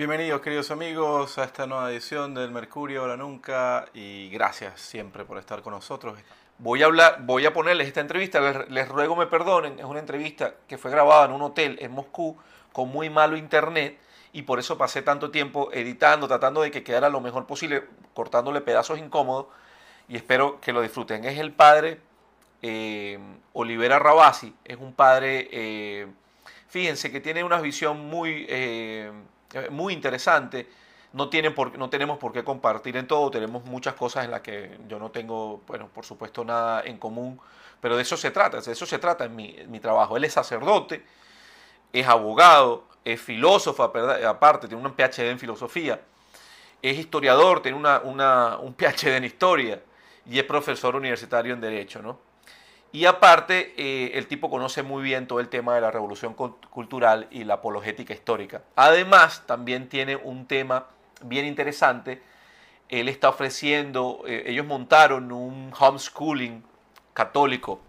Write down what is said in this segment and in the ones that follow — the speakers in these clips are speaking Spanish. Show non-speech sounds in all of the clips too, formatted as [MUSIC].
Bienvenidos queridos amigos a esta nueva edición del Mercurio Ahora Nunca y gracias siempre por estar con nosotros. Voy a, hablar, voy a ponerles esta entrevista, les, ruego me perdonen, es una entrevista que fue grabada en un hotel en Moscú con muy malo internet y por eso pasé tanto tiempo editando, tratando de que quedara lo mejor posible, cortándole pedazos incómodos y espero que lo disfruten. Es el padre eh, Olivera Rabasi, es un padre, eh, fíjense que tiene una visión muy, eh, muy interesante. No, tienen por, no tenemos por qué compartir en todo, tenemos muchas cosas en las que yo no tengo, bueno, por supuesto nada en común, pero de eso se trata, de eso se trata en mi, mi trabajo. Él es sacerdote, es abogado, es filósofo, aparte, tiene un PhD en filosofía, es historiador, tiene una, un PhD en historia y es profesor universitario en Derecho, ¿no? Y aparte, eh, el tipo conoce muy bien todo el tema de la revolución cultural y la apologética histórica. Además, también tiene un tema bien interesante. Él está ofreciendo, eh, ellos montaron un homeschooling católico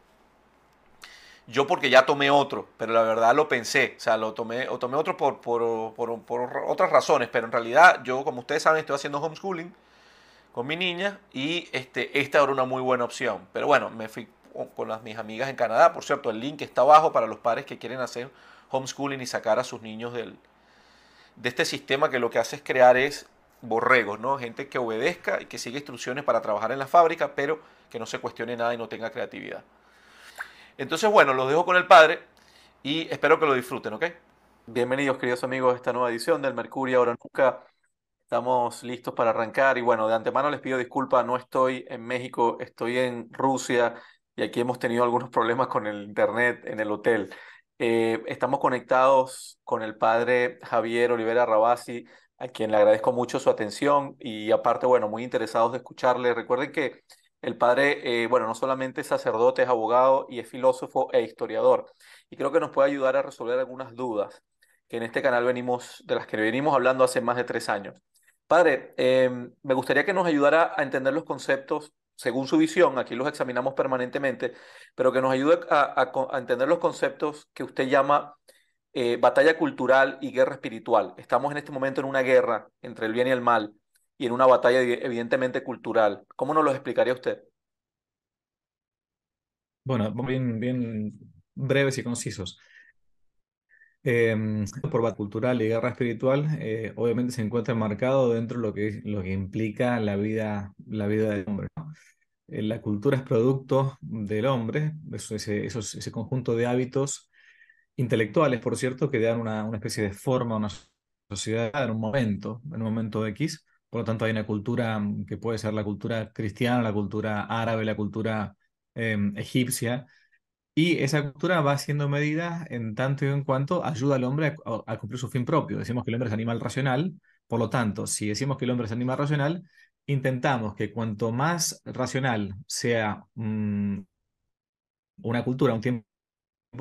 yo porque ya tomé otro, pero la verdad lo pensé, o sea, lo tomé, o tomé otro por, por, por, otras razones, pero en realidad yo, como ustedes saben, estoy haciendo homeschooling con mi niña y este, esta era una muy buena opción. Pero bueno, me fui con las, mis amigas en Canadá, por cierto, el link está abajo para los padres que quieren hacer homeschooling y sacar a sus niños del, de este sistema que lo que hace es crear es borregos, ¿no? Gente que obedezca y que siga instrucciones para trabajar en la fábrica, pero que no se cuestione nada y no tenga creatividad. Entonces, bueno, los dejo con el padre y espero que lo disfruten, ¿ok? Bienvenidos, queridos amigos, a esta nueva edición del Mercurio Ahora Nunca. Estamos listos para arrancar y bueno, de antemano les pido disculpas, no estoy en México, estoy en Rusia y aquí hemos tenido algunos problemas con el internet en el hotel. Eh, estamos conectados con el padre Javier Olivera Rabasi, a quien le agradezco mucho su atención y aparte, bueno, muy interesados de escucharle. Recuerden que el padre, eh, bueno, no solamente es sacerdote, es abogado y es filósofo e historiador. Y creo que nos puede ayudar a resolver algunas dudas que en este canal venimos, de las que venimos hablando hace más de tres años. Padre, em, me gustaría que nos ayudara a entender los conceptos según su visión, aquí los examinamos permanentemente, pero que nos ayude a, entender los conceptos que usted llama eh, batalla cultural y guerra espiritual. Estamos en este momento en una guerra entre el bien y el mal y en una batalla evidentemente cultural. ¿Cómo nos lo explicaría usted? Bueno, bien, bien breves y concisos. Em, por batalla cultural y guerra espiritual, eh, obviamente se encuentra enmarcado dentro de lo que, lo que implica la vida, la vida del hombre. Eh, la cultura es producto del hombre, eso, ese, ese conjunto de hábitos intelectuales, por cierto, que dan una, una especie de forma a una sociedad en un momento, en un momento X, por lo tanto, hay una cultura mm, que puede ser la cultura cristiana, la cultura árabe, la cultura em, egipcia, y esa cultura va siendo medida en tanto y en cuanto ayuda al hombre a, cumplir su fin propio. Decimos que el hombre es animal racional, por lo tanto, si decimos que el hombre es animal racional, intentamos que cuanto más racional sea mm, una cultura, un tiempo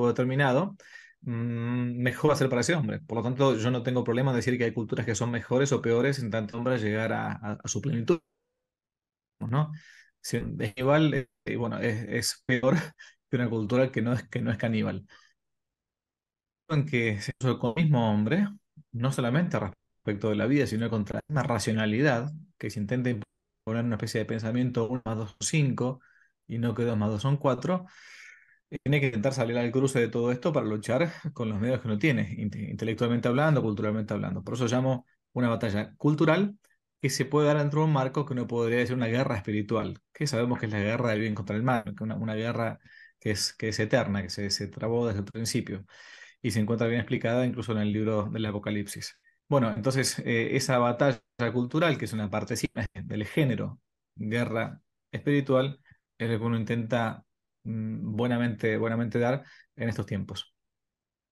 determinado, Mm, mejor va a ser para ese hombre. Por lo tanto, yo no tengo problema en decir que hay culturas que son mejores o peores en tanto hombre llegar a, su plenitud. ¿no? es igual, eh, bueno, es, peor que una cultura que no es, que no es caníbal. En que se el mismo hombre, no solamente respecto de la vida, sino contra la racionalidad, que se intenta imponer una especie de pensamiento 1 más 2 son 5 y no que 2 más 2 son 4, tiene que intentar salir al cruce de todo esto para luchar con los medios que no tiene, intelectualmente hablando, culturalmente hablando. Por eso llamo una batalla cultural que se puede dar dentro de un marco que uno podría decir una guerra espiritual, que sabemos que es la guerra del bien contra el mal, una, una guerra que es, que es eterna, que se, se trabó desde el principio y se encuentra bien explicada incluso en el libro del Apocalipsis. Bueno, entonces eh, esa batalla cultural, que es una parte del género guerra espiritual, es lo que uno intenta Mm, buenamente, buenamente dar en estos tiempos.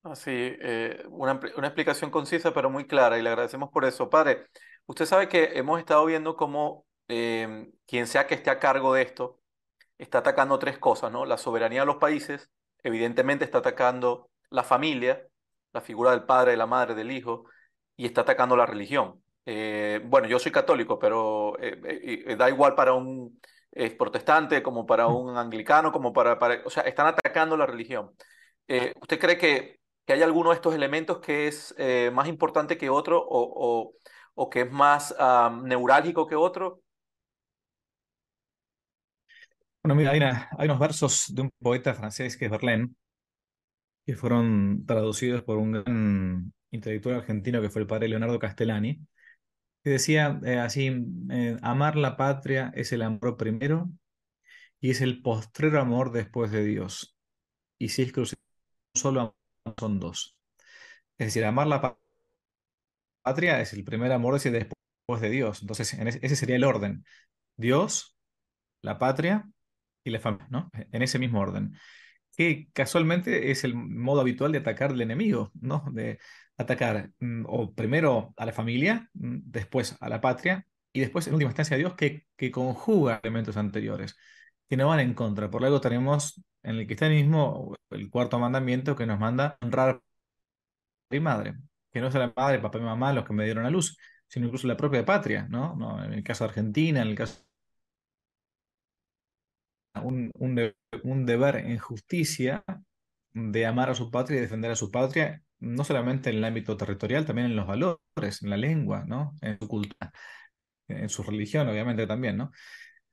Así, eh, una, una, explicación concisa pero muy clara y le agradecemos por eso. Padre, usted sabe que hemos estado viendo cómo em, quien sea que esté a cargo de esto está atacando tres cosas, ¿no? La soberanía de los países, evidentemente está atacando la familia, la figura del padre, de la madre, del hijo, y está atacando la religión. Eh, bueno, yo soy católico, pero eh, da igual para un es protestante, como para mm. un anglicano, como para, para o sea, están atacando la religión. Eh, ¿Usted cree que que hay alguno de estos elementos que es eh, más importante que otro o, o, que es más neurálgico que otro? Bueno, mira, hay, unos versos de un poeta francés que es Verlaine, que fueron traducidos por un gran intelectual argentino que fue el padre Leonardo Castellani, que decía eh, así, eh, amar la patria es el amor primero y es el postrero amor después de Dios. Y si es que solo son dos. Es decir, amar la patria es el primer amor ese después de Dios. Entonces, ese sería el orden. Dios, la patria la familia, ¿no? En ese mismo orden. Que casualmente es el modo habitual de atacar al enemigo, ¿no? De atacar mm, o primero a la familia, mm, después a la patria y después en última instancia a Dios que, conjuga elementos anteriores que no van en contra. Por algo tenemos en el cristianismo el cuarto mandamiento que nos manda honrar y madre, que no es la madre, papá y mamá los que me dieron a luz, sino incluso la propia patria, ¿no? ¿No? En el caso de Argentina, en el caso un, deber en justicia de amar a su patria y defender a su patria, no solamente en el ámbito territorial, también en los valores, en la lengua, ¿no? En su cultura, en su religión, obviamente también, ¿no?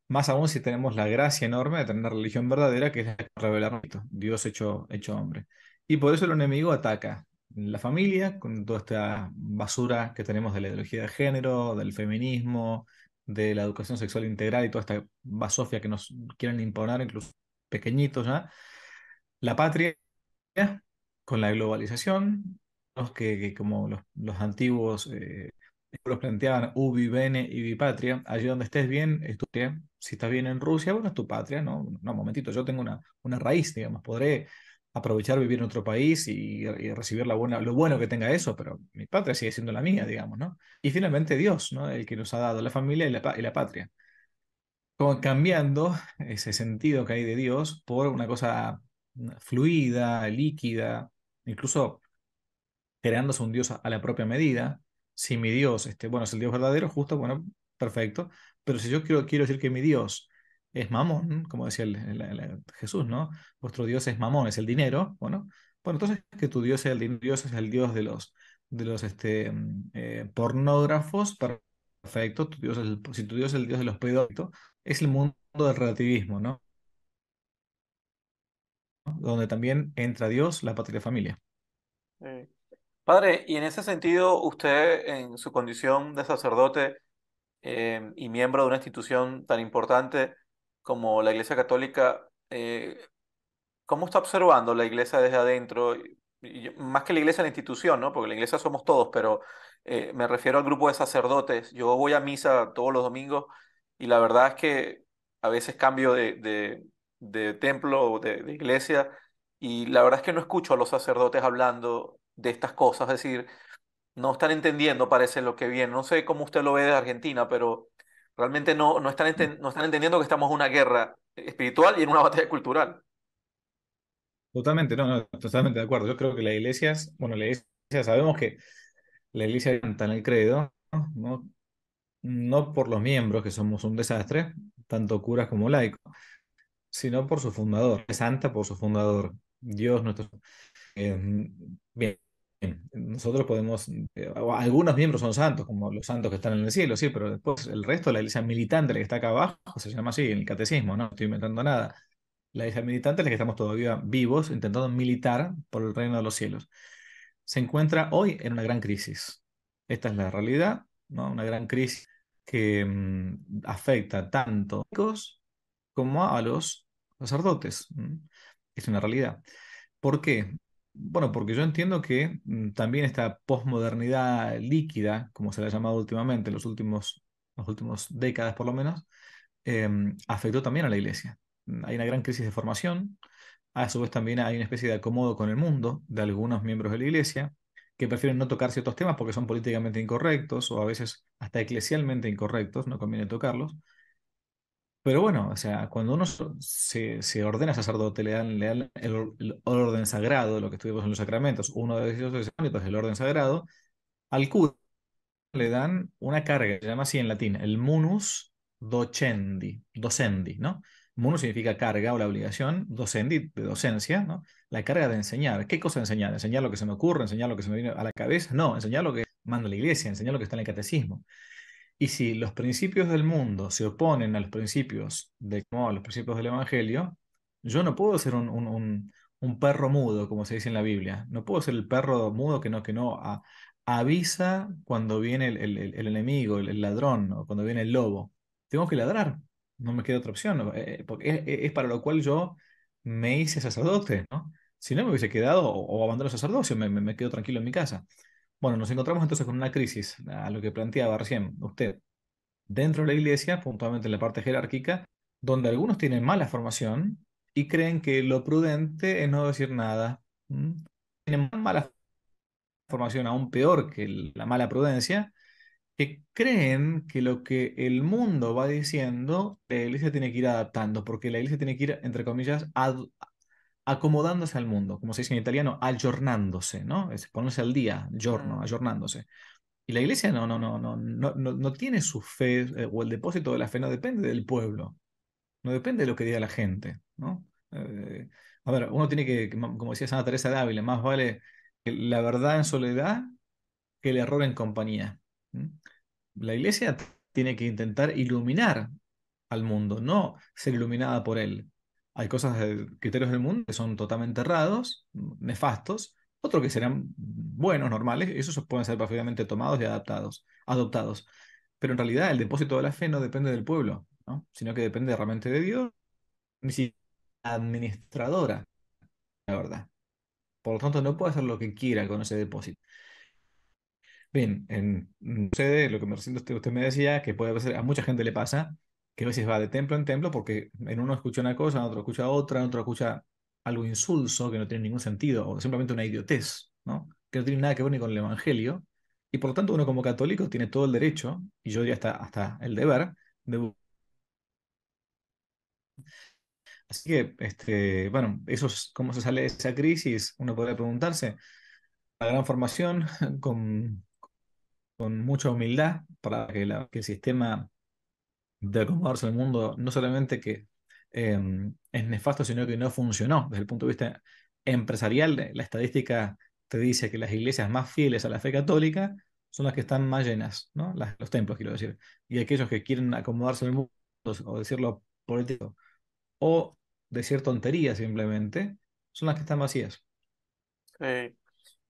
Más aún si tenemos la gracia enorme de tener una religión verdadera que es revelar Dios hecho, hecho hombre. Y por eso el enemigo ataca la familia con toda esta basura que tenemos de la ideología de género, del feminismo, de la educación sexual integral y toda esta basofia que nos quieren imponer, incluso pequeñitos ya. La patria con la globalización, que, como los, los antiguos eh, los planteaban ubi, bene y bipatria, allí donde estés bien, es tu patria. Si estás bien en Rusia, bueno, es tu patria, ¿no? No, momentito, yo tengo una, una raíz, digamos, podré aprovechar vivir en otro país y, recibir la buena, lo bueno que tenga eso, pero mi patria sigue siendo la mía, digamos, ¿no? Y finalmente Dios, ¿no? El que nos ha dado la familia y la, patria. Como cambiando ese sentido que hay de Dios por una cosa fluida, líquida, incluso creándose un Dios a la propia medida, si mi Dios, este, bueno, es el Dios verdadero, justo, bueno, perfecto. Pero si yo quiero, quiero decir que mi Dios es mamón, como decía Jesús, ¿no? Vuestro Dios es mamón, es el dinero, bueno, bueno, entonces que tu Dios, es el, Dios es el Dios de los, de los este, mm, eh, pornógrafos, perfecto. Tu Dios es si tu Dios es el Dios de los pedófilos, es el mundo del relativismo, ¿no? Donde también entra Dios, la patria y la familia. Padre, y en ese sentido, usted en su condición de sacerdote eh, y miembro de una institución tan importante como la Iglesia Católica, eh, ¿cómo está observando la Iglesia desde adentro? más que la Iglesia, la institución, ¿no? Porque la Iglesia somos todos, pero eh, me refiero al grupo de sacerdotes. Yo voy a misa todos los domingos y la verdad es que a veces cambio de, de, templo o de, de iglesia y la verdad es que no escucho a los sacerdotes hablando de estas cosas, es decir, no están entendiendo, parece lo que viene. No sé cómo usted lo ve de Argentina, pero realmente no, no, están, no están entendiendo que estamos en una guerra espiritual y en una batalla cultural. Totalmente, no, no, totalmente de acuerdo. Yo creo que la iglesia, bueno, la iglesia, sabemos que la iglesia canta en el credo, ¿no? no por los miembros, que somos un desastre, tanto curas como laicos, sino por su fundador, es santa por su fundador, Dios nuestro. Eh, bien, nosotros podemos, eh, algunos miembros son santos, como los santos que están en el cielo, sí, pero después el resto, la iglesia militante, la que está acá abajo, se llama así, en el catecismo, no estoy inventando nada. La iglesia militante la que estamos todavía vivos, intentando militar por el reino de los cielos. Se encuentra hoy en una gran crisis. Esta es la realidad, ¿no? Una gran crisis que mm, afecta tanto a los como a los sacerdotes. Es una realidad. ¿Por qué? Bueno, porque yo entiendo que mm, también esta posmodernidad líquida, como se la ha llamado últimamente, en los últimos, las últimas décadas por lo menos, em, afectó también a la iglesia. Mm, hay una gran crisis de formación, a su vez también hay una especie de acomodo con el mundo de algunos miembros de la iglesia que prefieren no tocar ciertos temas porque son políticamente incorrectos o a veces hasta eclesialmente incorrectos, no conviene tocarlos. Pero bueno, o sea, cuando uno se, ordena sacerdote, le dan, el, orden sagrado, lo que estuvimos en los sacramentos, uno de esos es el orden sagrado, al cura le dan una carga, se llama así en latín, el munus docendi, docendi, ¿no? Muno significa carga o la obligación, docendi, de docencia, ¿no? La carga de enseñar. ¿Qué cosa enseñar? ¿Enseñar lo que se me ocurre? ¿Enseñar lo que se me viene a la cabeza? No, enseñar lo que manda la iglesia, enseñar lo que está en el catecismo. Y si los principios del mundo se oponen a los principios de los principios del evangelio, yo no puedo ser un, un, perro mudo, como se dice en la Biblia. No puedo ser el perro mudo que no, que no a- avisa cuando viene el, el- enemigo, el, ladrón, o cuando viene el lobo. Tengo que ladrar, no me queda otra opción. Eh, porque es, para lo cual yo me hice sacerdote, ¿no? Si no me hubiese quedado o, o abandono el sacerdocio, me, me quedo tranquilo en mi casa. Bueno, nos encontramos entonces con una crisis, a lo que planteaba recién usted, dentro de la iglesia, puntualmente en la parte jerárquica, donde algunos tienen mala formación y creen que lo prudente es no decir nada. Tienen mala formación aún peor que la mala prudencia, que creen que lo que el mundo va diciendo, la iglesia tiene que ir adaptando, porque la iglesia tiene que ir, entre comillas, ad- acomodándose al mundo, como se dice en italiano, aggiornándose, ¿no? Es ponerse al día, giorno, Mm, aggiornándose. Y la iglesia no, no, no, no, no, no, no tiene su fe, eh, o el depósito de la fe no depende del pueblo, no depende de lo que diga la gente, ¿no? Eh, a ver, uno tiene que, como decía Santa Teresa de Ávila, más vale la verdad en soledad que el error en compañía. La iglesia tiene que intentar iluminar al mundo, no ser iluminada por él. Hay cosas, criterios del mundo que son totalmente errados, nefastos, otros que serán buenos, normales, esos pueden ser perfectamente tomados y adaptados, adoptados. Pero en realidad el depósito de la fe no depende del pueblo, ¿no? Sino que depende realmente de Dios, ni siquiera administradora, la verdad. Por lo tanto, no puede hacer lo que quiera con ese depósito. Bien, en, sucede lo que me, usted me decía, que puede ser, a mucha gente le pasa, que a veces va de templo en templo porque en uno escucha una cosa, en otro escucha otra, en otro escucha algo insulso que no tiene ningún sentido, o simplemente una idiotez, ¿no? Que no tiene nada que ver ni con el Evangelio. Y por lo tanto, uno como católico tiene todo el derecho, y yo diría hasta, hasta el deber, de... Así que, este, bueno, eso es cómo se sale de esa crisis, uno podría preguntarse, la gran formación [LAUGHS] con, con mucha humildad para que el sistema de acomodarse al mundo, no solamente que eh, es nefasto, sino que no funcionó desde el punto de vista empresarial. La estadística te dice que las iglesias más fieles a la fe católica son las que están más llenas, ¿no? Las- los templos, quiero decir. Y aquellos que quieren acomodarse al mundo, o decirlo político, o decir tonterías simplemente, son las que están vacías. sí,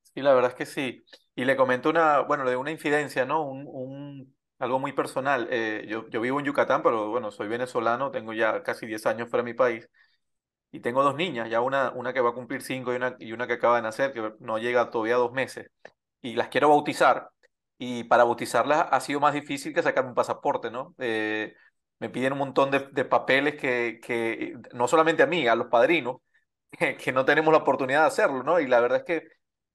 sí, la verdad es que sí. Y le comento una, bueno, de una infidencia, ¿no? Un, un, algo muy personal. Eh, yo, yo vivo en Yucatán, pero bueno, soy venezolano, tengo ya casi 10 años fuera de mi país. Y tengo dos niñas, ya una, una que va a cumplir cinco y una, y una que acaba de nacer, que no llega todavía a dos meses. Y las quiero bautizar. Y para bautizarlas ha sido más difícil que sacar un pasaporte, ¿no? Eh, me piden un montón de, de papeles que, que, no solamente a mí, a los padrinos, que, [LAUGHS] que no tenemos la oportunidad de hacerlo, ¿no? Y la verdad es que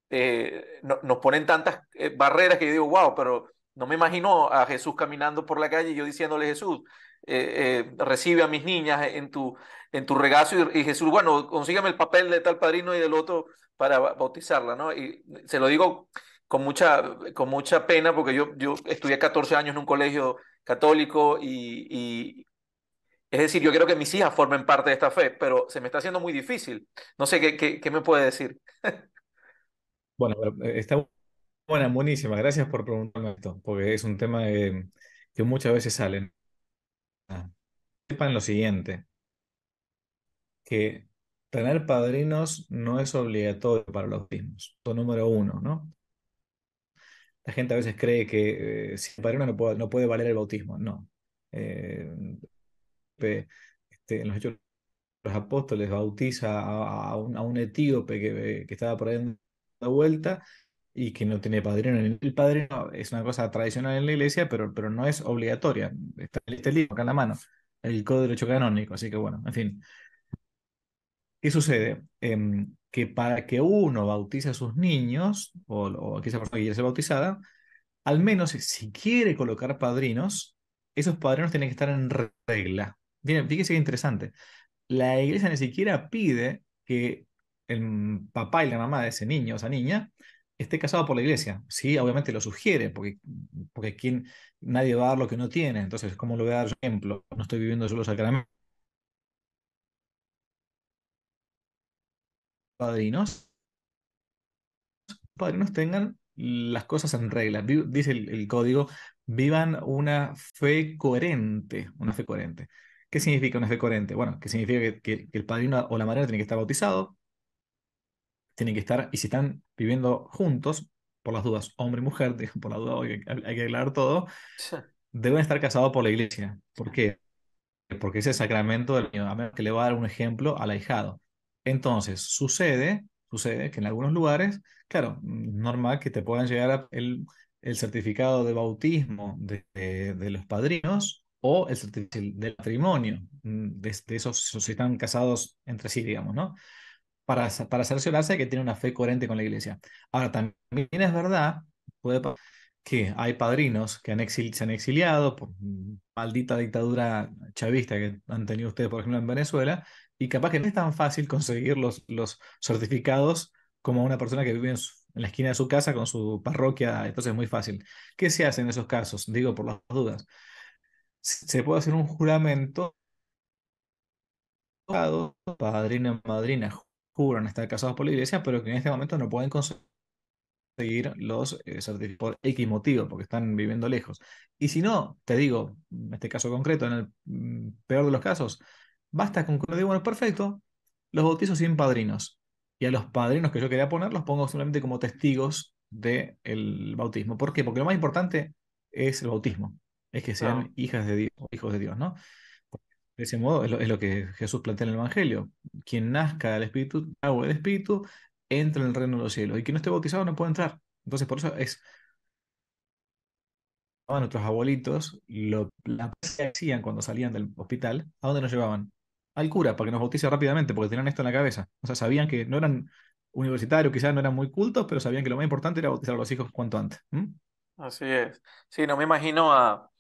eh, no- nos ponen tantas eh, barreras que yo digo, wow, pero no me imagino a Jesús caminando por la calle y yo diciéndole, Jesús, eh, eh, recibe a mis niñas en tu, en tu regazo y, Jesús, bueno, consígame el papel de tal padrino y del otro para ba- bautizarla, ¿no? Y se lo digo con mucha, con mucha pena porque yo, yo estudié 14 años en un colegio católico y, es decir, yo quiero que mis hijas formen parte de esta fe, pero se me está haciendo muy difícil. No sé qué, qué, qué me puede decir. Bueno, eh, está buena, buenísima. Gracias por preguntarme esto, porque es un tema que, muchas veces sale. Sepan lo siguiente. que tener padrinos no es obligatorio para los mismos. Punto número uno, ¿no? La gente a veces cree que eh, sin padrino no puede, no puede valer el bautismo. No. Eh, este, en los Hechos de los Apóstoles bautiza a, un, a un etíope que, que estaba por ahí dando vuelta y que no tiene padrino. El padrino es una cosa tradicional en la iglesia, pero, pero no es obligatoria. Está este libro acá en la mano, el Código de Derecho Canónico. Así que bueno, en fin. ¿Qué sucede? Em, que para que uno bautice a sus niños, o, o aquella persona que quiere ser bautizada, al menos si quiere colocar padrinos, esos padrinos tienen que estar en regla. Fíjense qué interesante. La iglesia ni siquiera pide que el papá y la mamá de ese niño o esa niña esté casado por la iglesia. Sí, obviamente lo sugiere, porque, porque nadie va a dar lo que no tiene. Entonces, ¿cómo lo voy a dar ejemplo? No estoy viviendo solo sacramento. Padrinos. Padrinos tengan las cosas en regla. Dice el, código, vivan una fe coherente. Una fe coherente. ¿Qué significa una fe coherente? Bueno, que significa que, el padrino o la madrina tiene que estar bautizado, tienen que estar, y si están viviendo juntos, por las dudas, hombre y mujer, [LAUGHS] por la duda hay, hay que aclarar todo, deben estar casados por la iglesia. ¿Por qué? Porque es el sacramento del niño, que le va a dar un ejemplo al ahijado. Entonces, sucede, sucede que en algunos lugares, claro, normal que te puedan llegar el, el certificado de bautismo de, de, los padrinos o el certificado del matrimonio, mm, de, de, esos si están casados entre sí, digamos, ¿no? Para, para cerciorarse que tiene una fe coherente con la iglesia. Ahora, también es verdad, puede que hay padrinos que han se han exiliado por maldita dictadura chavista que han tenido ustedes, por ejemplo, en Venezuela, y capaz que no es tan fácil conseguir los, los certificados como una persona que vive en, la esquina de su casa con su parroquia, entonces es muy fácil. ¿Qué se hace en esos casos? Digo por las dudas. Se puede hacer un juramento, padrino madrina juran estar casados por la iglesia, pero que en este momento no pueden conseguir los eh, certificados por X motivo, porque están viviendo lejos. Y si no, te digo, en este caso concreto, en el mm, peor de los casos, Basta con que diga, bueno, perfecto, los bautizos sin padrinos. Y a los padrinos que yo quería poner los pongo solamente como testigos del bautismo. ¿Por qué? Porque lo más importante es el bautismo, es que sean hijas de Dios, hijos de Dios, ¿no? De ese modo es lo, que Jesús plantea en el Evangelio. Quien nazca del Espíritu, agua del Espíritu, entra en el reino de los cielos. Y quien no esté bautizado no puede entrar. Entonces, por eso es a nuestros abuelitos, lo, la que hacían cuando salían del hospital, ¿a dónde nos llevaban? al cura para que nos bautice rápidamente, porque tenían esto en la cabeza. O sea, sabían que no eran universitarios, quizás no eran muy cultos, pero sabían que lo más importante era bautizar a los hijos cuanto antes. Así es. Sí, no me imagino a,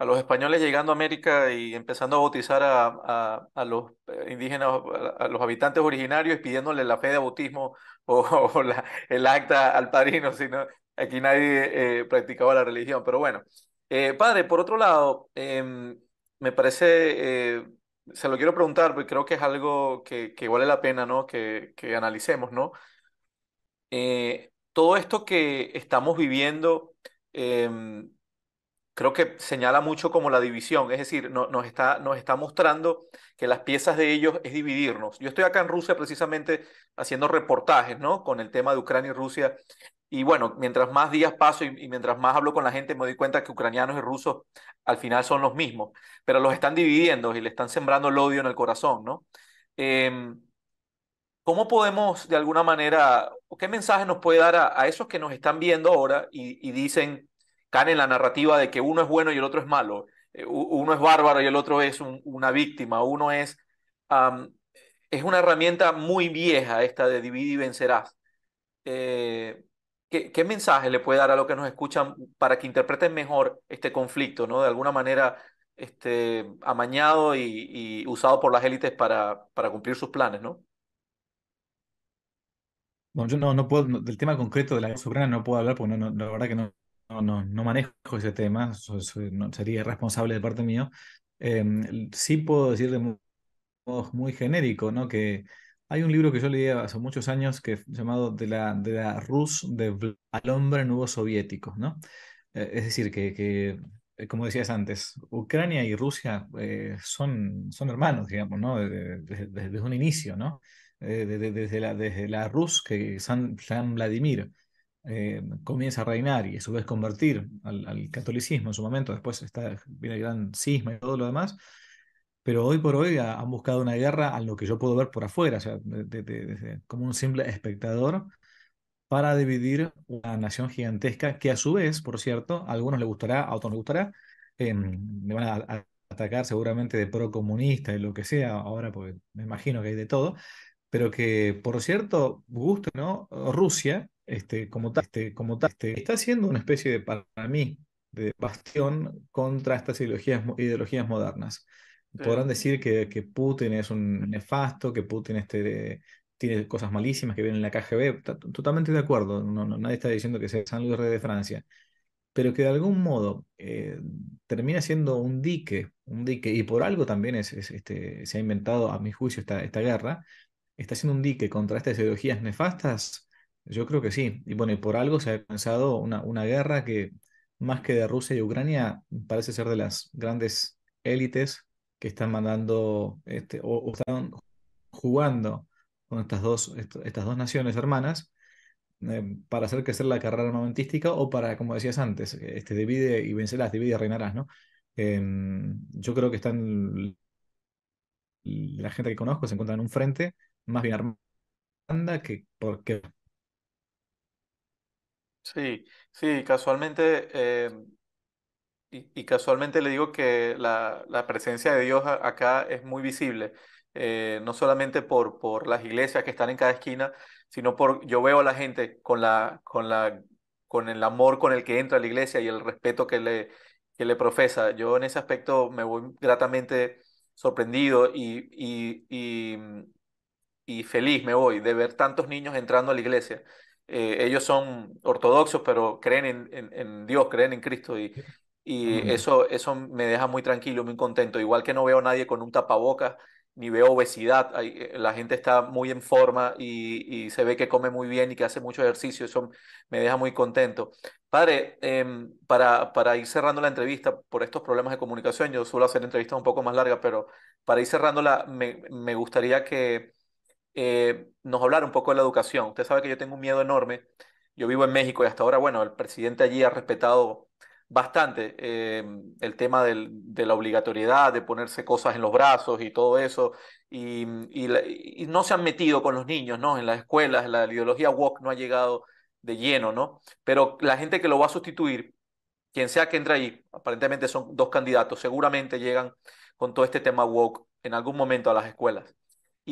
a, los españoles llegando a América y empezando a bautizar a, a, los eh, indígenas, a, los habitantes originarios, pidiéndole la fe de bautismo o, [LAUGHS] el acta al padrino, sino aquí nadie eh, practicaba la religión. Pero bueno, eh, padre, por otro lado, em, me parece se lo quiero preguntar, porque creo que es algo que, vale la pena, ¿no? Que, analicemos, ¿no? Todo esto que estamos viviendo, em, creo que señala mucho como la división, es decir, no, nos, está, nos está mostrando que las piezas de ellos es dividirnos. Yo estoy acá en Rusia precisamente haciendo reportajes, ¿no? Con el tema de Ucrania y Rusia, y bueno, mientras más días paso y, mientras más hablo con la gente, me doy cuenta que ucranianos y rusos al final son los mismos, pero los están dividiendo y le están sembrando el odio en el corazón, ¿no? Em, ¿Cómo podemos, de alguna manera, qué mensaje nos puede dar a, esos que nos están viendo ahora y, dicen, caen en la narrativa de que uno es bueno y el otro es malo, eh, uno es bárbaro y el otro es una víctima, uno es... es una herramienta muy vieja esta de dividir y vencerás. Eh, ¿Qué, mensaje le puede dar a los que nos escuchan para que interpreten mejor este conflicto, ¿no? De alguna manera este, amañado y, usado por las élites para, para cumplir sus planes, ¿no? Bueno, yo no, no puedo, del tema concreto de la guerra ucrania no puedo hablar porque no, la verdad que no, no, no, manejo ese tema, no, sería irresponsable de parte mío. Em, sí puedo decir de muy genérico, ¿no? Que hay un libro que yo leí hace muchos años que llamado De la, de la Rus de al hombre nuevo soviético, ¿no? Eh, es decir, que, que, eh, como decías antes, Ucrania y Rusia eh, son, son hermanos, digamos, ¿no? Desde, un inicio, ¿no? desde, la, desde la Rus, que San, San Vladimir comienza a reinar y a su vez convertir al, catolicismo en su momento, después está, viene el gran cisma y todo lo demás, pero hoy por hoy han buscado una guerra a lo que yo puedo ver por afuera, como un simple espectador, para dividir una nación gigantesca que a su vez, por cierto, a algunos les gustará, a otros les gustará, eh, me van a, atacar seguramente de pro-comunista y lo que sea, ahora pues me imagino que hay de todo, pero que por cierto, gusto, ¿no? Rusia, este, como tal, este, como tal, este, está haciendo una especie de, para mí, de bastión contra estas ideologías, ideologías modernas. Podrán decir que, que, Putin es un nefasto, que Putin este, tiene cosas malísimas, que viene en la KGB. Totalmente de acuerdo, no, nadie está diciendo que sea San Luis Rey de Francia. Pero que de algún modo eh, termina siendo un dique, un dique, y por algo también es, este, se ha inventado, a mi juicio, esta, esta guerra, está haciendo un dique contra estas ideologías nefastas? Yo creo que sí. Y bueno, y por algo se ha comenzado una, una guerra que, más que de Rusia y Ucrania, parece ser de las grandes élites que están mandando este, o, están jugando con estas dos, estas dos naciones hermanas eh, para hacer crecer la carrera armamentística o para, como decías antes, este, divide y vencerás, divide y reinarás, ¿no? Em, yo creo que están la gente que conozco se encuentra en un frente más bien armada que porque Sí, sí, casualmente, eh, y, y casualmente le digo que la, la presencia de Dios acá es muy visible, eh, no solamente por, por las iglesias que están en cada esquina, sino por, yo veo a la gente con la, con la, con el amor con el que entra a la iglesia y el respeto que le, que le profesa. Yo en ese aspecto me voy gratamente sorprendido y, y, y, y feliz me voy de ver tantos niños entrando a la iglesia. Eh, ellos son ortodoxos, pero creen en, en, en Dios, creen en Cristo y, y eso, eso me deja muy tranquilo, muy contento. Igual que no veo a nadie con un tapabocas, ni veo obesidad. Hay- eh, la gente está muy en forma y, y se ve que come muy bien y que hace mucho ejercicio. Eso me deja muy contento. Padre, em, para, para ir cerrando la entrevista, por estos problemas de comunicación, yo suelo hacer entrevistas un poco más largas, pero para ir cerrándola, me, me gustaría que eh, nos hablara un poco de la educación. Usted sabe que yo tengo un miedo enorme. Yo vivo en México y hasta ahora, bueno, el presidente allí ha respetado bastante eh, el tema de la obligatoriedad de ponerse cosas en los brazos y todo eso. Y, la- no se han metido con los niños, ¿no? En las escuelas, la ideología woke no ha llegado de lleno, ¿no? Pero la gente que lo va a sustituir quien sea que entre ahí, aparentemente son dos candidatos, seguramente llegan con todo este tema woke en algún momento a las escuelas.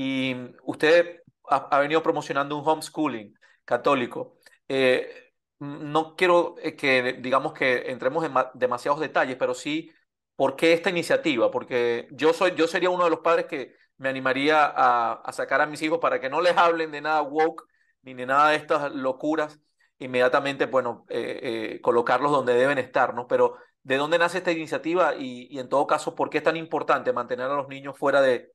Y usted ha, ha venido promocionando un homeschooling católico. Eh, no quiero eh, que, digamos, que entremos en ma- demasiados detalles, pero sí, ¿por qué esta iniciativa? Porque yo, soy, yo sería uno de los padres que me animaría a, sacar a mis hijos para que no les hablen de nada woke ni de nada de estas locuras inmediatamente, bueno, eh, colocarlos donde deben estar, ¿no? Pero ¿de dónde nace esta iniciativa y, y en todo caso, por qué es tan importante mantener a los niños fuera de,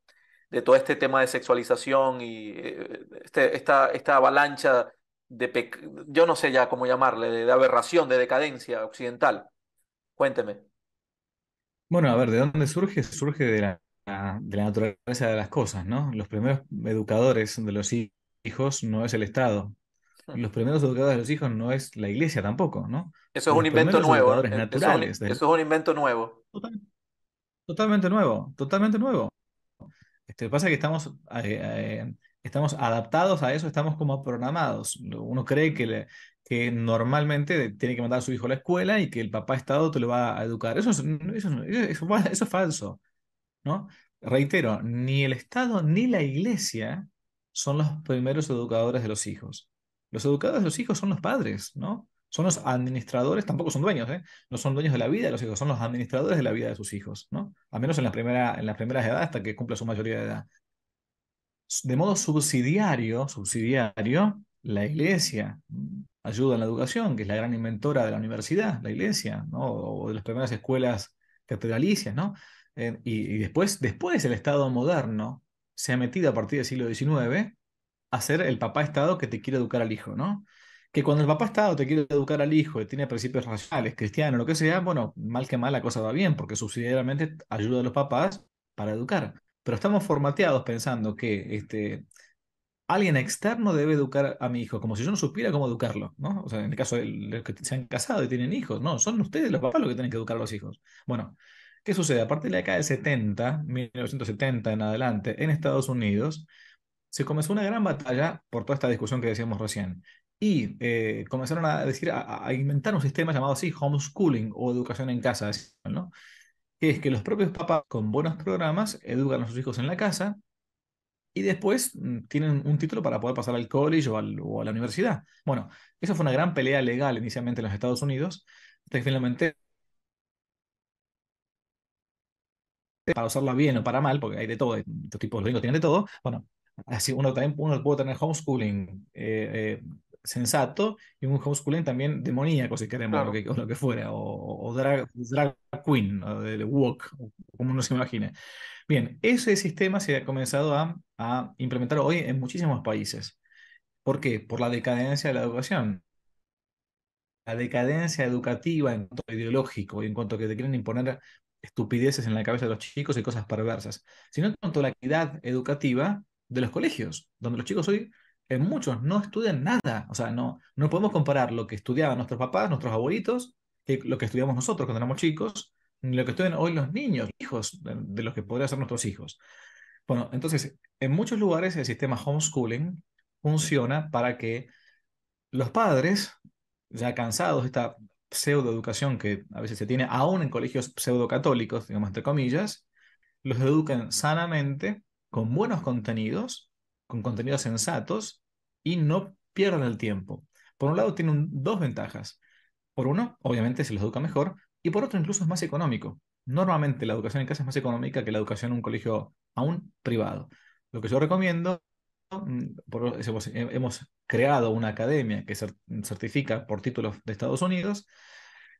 de todo este tema de sexualización y eh, este, esta, esta avalancha de, yo no sé ya cómo llamarle, de, de aberración, de decadencia occidental? Cuénteme. Bueno, a ver, ¿de dónde surge? Surge de la, de la naturaleza de las cosas, ¿no? Los primeros educadores de los hi- hijos no es el Estado. Los primeros educadores de los hijos no es la iglesia tampoco, ¿no? Eso es un invento nuevo, Eh, Eso es un, eso es un invento nuevo. total- totalmente nuevo, totalmente nuevo. Este, pasa que estamos, eh, eh, estamos adaptados a eso, estamos como programados. Uno cree que, que normalmente tiene que mandar a su hijo a la escuela y que el papá Estado te lo va a educar. Eso es, eso, es- eso, eso es falso. ¿no? Reitero, ni el Estado ni la Iglesia son los primeros educadores de los hijos. Los educadores de los hijos son los padres, ¿no? Son los administradores, tampoco son dueños, ¿eh? No son dueños de la vida de los hijos, son los administradores de la vida de sus hijos, ¿no? Al menos en la primera, las primeras edades hasta que cumpla su mayoría de edad. De modo subsidiario, subsidiario, la Iglesia ayuda en la educación, que es la gran inventora de la universidad, la Iglesia, ¿no? O de las primeras escuelas catedralicias, ¿no? Eh, y, y después, después el Estado moderno se ha metido a partir del siglo XIX a ser el papá Estado que te quiere educar al hijo, ¿no? Que cuando el papá Estado te quiere educar al hijo y tiene principios racionales, cristianos, lo que sea, bueno, mal que mal la cosa va bien, porque subsidiariamente ayuda a los papás para educar. Pero estamos formateados pensando que este, alguien externo debe educar a mi hijo, como si yo no supiera cómo educarlo, ¿no? O sea, en el caso de los que se han casado y tienen hijos, no, son ustedes los papás los que tienen que educar a los hijos. Bueno, ¿qué sucede? A partir de la década del 70, 1970 en adelante, en Estados Unidos, se comenzó una gran batalla por toda esta discusión que decíamos recién. Y eh, comenzaron a decir, a, inventar un sistema llamado así, homeschooling o educación en casa. Que es que los propios papás con buenos programas educan a sus hijos en la casa y después mm, tienen un título para poder pasar al college o, a la universidad. Bueno, eso fue una gran pelea legal inicialmente en los Estados Unidos, hasta finalmente, para usarla bien o para mal, porque hay de todo, estos tipos de gringos tienen de todo, bueno, así uno también uno puede tener homeschooling, eh, eh, sensato y un homeschooling también demoníaco, si queremos, lo, que, o lo que fuera, o, drag, drag, queen, o del walk, como uno se imagine. Bien, ese sistema se ha comenzado a, a implementar hoy en muchísimos países. ¿Por qué? Por la decadencia de la educación la decadencia educativa en cuanto ideológico y en cuanto a que te quieren imponer estupideces en la cabeza de los chicos y cosas perversas, sino en cuanto a la equidad educativa de los colegios, donde los chicos hoy, en muchos, no estudian nada. O sea, no, no podemos comparar lo que estudiaban nuestros papás, nuestros abuelitos, que lo que estudiamos nosotros cuando éramos chicos, ni lo que estudian hoy los niños, hijos de, los que podrían ser nuestros hijos. Bueno, entonces, en muchos lugares el sistema homeschooling funciona para que los padres, ya cansados de esta pseudoeducación que a veces se tiene aún en colegios pseudo-católicos, digamos entre comillas, los eduquen sanamente, con buenos contenidos, con contenidos sensatos y no pierdan el tiempo. Por un lado, tienen dos ventajas. Por uno, obviamente se los educa mejor, y por otro, incluso es más económico. Normalmente la educación en casa es más económica que la educación en un colegio aún privado. Lo que yo recomiendo, mm, por, hemos creado una academia que certifica por títulos de Estados Unidos,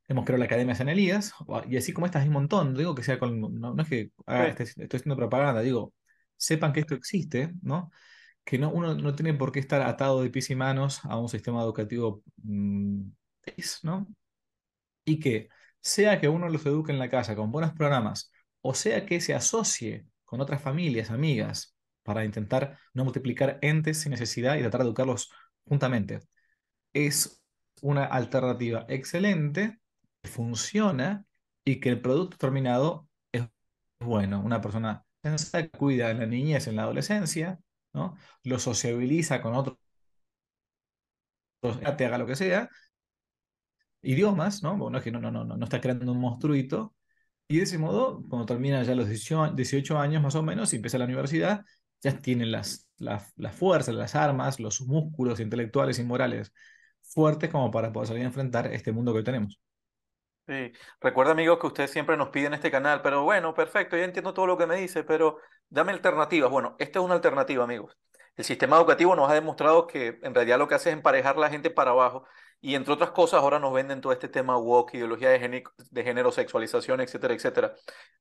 hemos creado la Academia San Elías, y así como esta hay un montón, digo que sea con, no, es que este, estoy haciendo propaganda, digo, sepan que esto existe, ¿no? Que no, uno no tiene por qué estar atado de pies y manos a un sistema educativo, mm, ¿no? Y que sea que uno los eduque en la casa con buenos programas, o sea que se asocie con otras familias, amigas, para intentar no multiplicar entes sin necesidad y tratar de educarlos juntamente. Es una alternativa excelente, funciona y que el producto terminado es bueno. Una persona cuida de la niñez en la adolescencia, ¿no? lo sociabiliza con otros, te haga lo que sea, idiomas, ¿no? Bueno, es que no, no, no, no está creando un monstruito. Y de ese modo, cuando termina ya los 18, años más o menos y empieza la universidad, ya tienen las, las, las fuerzas, las armas, los músculos intelectuales y morales fuertes como para poder salir a enfrentar este mundo que tenemos. Sí. Recuerda, amigos, que ustedes siempre nos piden este canal, pero bueno, perfecto, ya entiendo todo lo que me dice, pero dame alternativas. Bueno, esta es una alternativa, amigos. El sistema educativo nos ha demostrado que en realidad lo que hace es emparejar la gente para abajo y entre otras cosas ahora nos venden todo este tema woke, ideología de género, de género sexualización, etcétera, etcétera.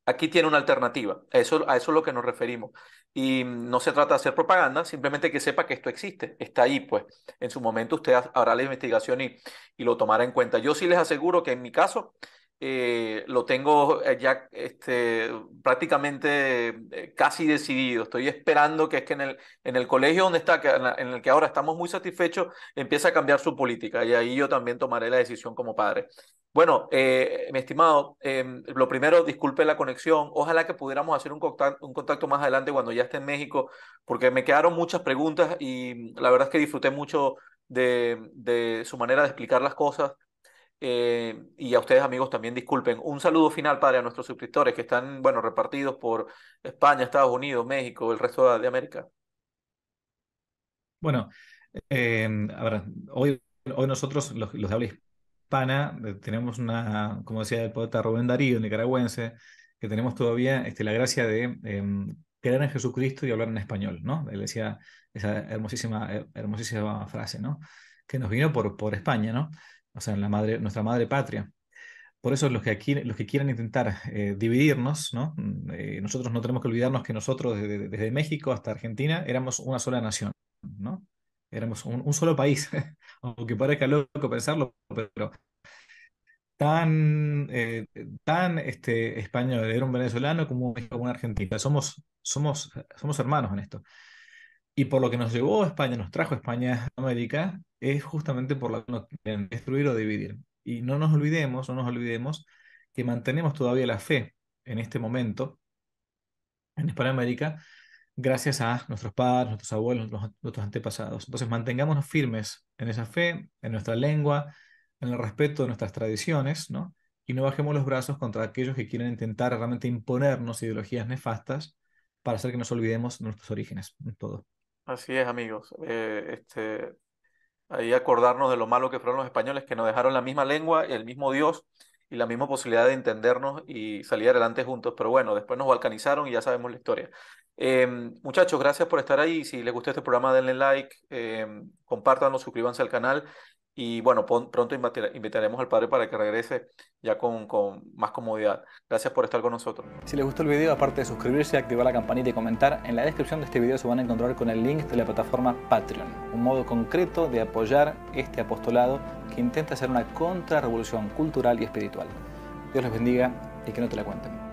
Aquí tiene una alternativa, a eso, a eso es lo que nos referimos. Y no se trata de hacer propaganda, simplemente que sepa que esto existe, está ahí, pues en su momento usted hará la investigación y, y lo tomará en cuenta. Yo sí les aseguro que en mi caso eh, lo tengo eh, ya este, prácticamente eh, casi decidido. Estoy esperando que es que en el, en el colegio donde está, en, el que ahora estamos muy satisfechos, empiece a cambiar su política y ahí yo también tomaré la decisión como padre. Bueno, mi estimado, em, lo primero, disculpe la conexión. Ojalá que pudiéramos hacer un contacto, un contacto más adelante cuando ya esté en México, porque me quedaron muchas preguntas y la verdad es que disfruté mucho de su manera de explicar las cosas. Eh, y a ustedes amigos también disculpen. Un saludo final, padre, a nuestros suscriptores que están, bueno, repartidos por España, Estados Unidos, México, el resto de América. Bueno, eh, hoy, hoy nosotros, los, de habla hispana, eh, tenemos una, como decía el poeta Rubén Darío, nicaragüense, que tenemos todavía este, la gracia de em, creer en Jesucristo y hablar en español, ¿no? Él decía esa hermosísima, hermosísima frase, ¿no? Que nos vino por, por España, ¿no? O sea, la madre, nuestra madre patria. Por eso los que, aquí, los que quieran intentar eh, dividirnos, ¿no? Mm, eh, nosotros no tenemos que olvidarnos que nosotros desde, desde, México hasta Argentina éramos una sola nación, ¿no? Éramos un, un solo país, [LAUGHS] aunque parezca loco pensarlo, pero tan, eh, tan este, español, era un venezolano como, como un argentino. Somos, somos, somos hermanos en esto. Y por lo que nos llevó a España, nos trajo España a América, es justamente por lo que nos quieren destruir o dividir. Y no nos olvidemos, no nos olvidemos que mantenemos todavía la fe en este momento en Hispanoamérica gracias a nuestros padres, nuestros abuelos, nuestros antepasados. Entonces mantengámonos firmes en esa fe, en nuestra lengua, en el respeto de nuestras tradiciones, ¿no? Y no bajemos los brazos contra aquellos que quieren intentar realmente imponernos ideologías nefastas para hacer que nos olvidemos de nuestros orígenes, en todo. Así es, amigos. Eh, este, ahí acordarnos de lo malo que fueron los españoles, que nos dejaron la misma lengua, el mismo Dios y la misma posibilidad de entendernos y salir adelante juntos. Pero bueno, después nos balcanizaron y ya sabemos la historia. Em, muchachos, gracias por estar ahí. Si les gustó este programa, denle like, eh, compártanlo, suscríbanse al canal. Y bueno, pronto invitaremos al padre para que regrese ya con, con, más comodidad. Gracias por estar con nosotros. Si les gustó el video, aparte de suscribirse, activar la campanita y comentar, en la descripción de este video se van a encontrar con el link de la plataforma Patreon, un modo concreto de apoyar este apostolado que intenta hacer una contrarrevolución cultural y espiritual. Dios les bendiga y que no te la cuenten.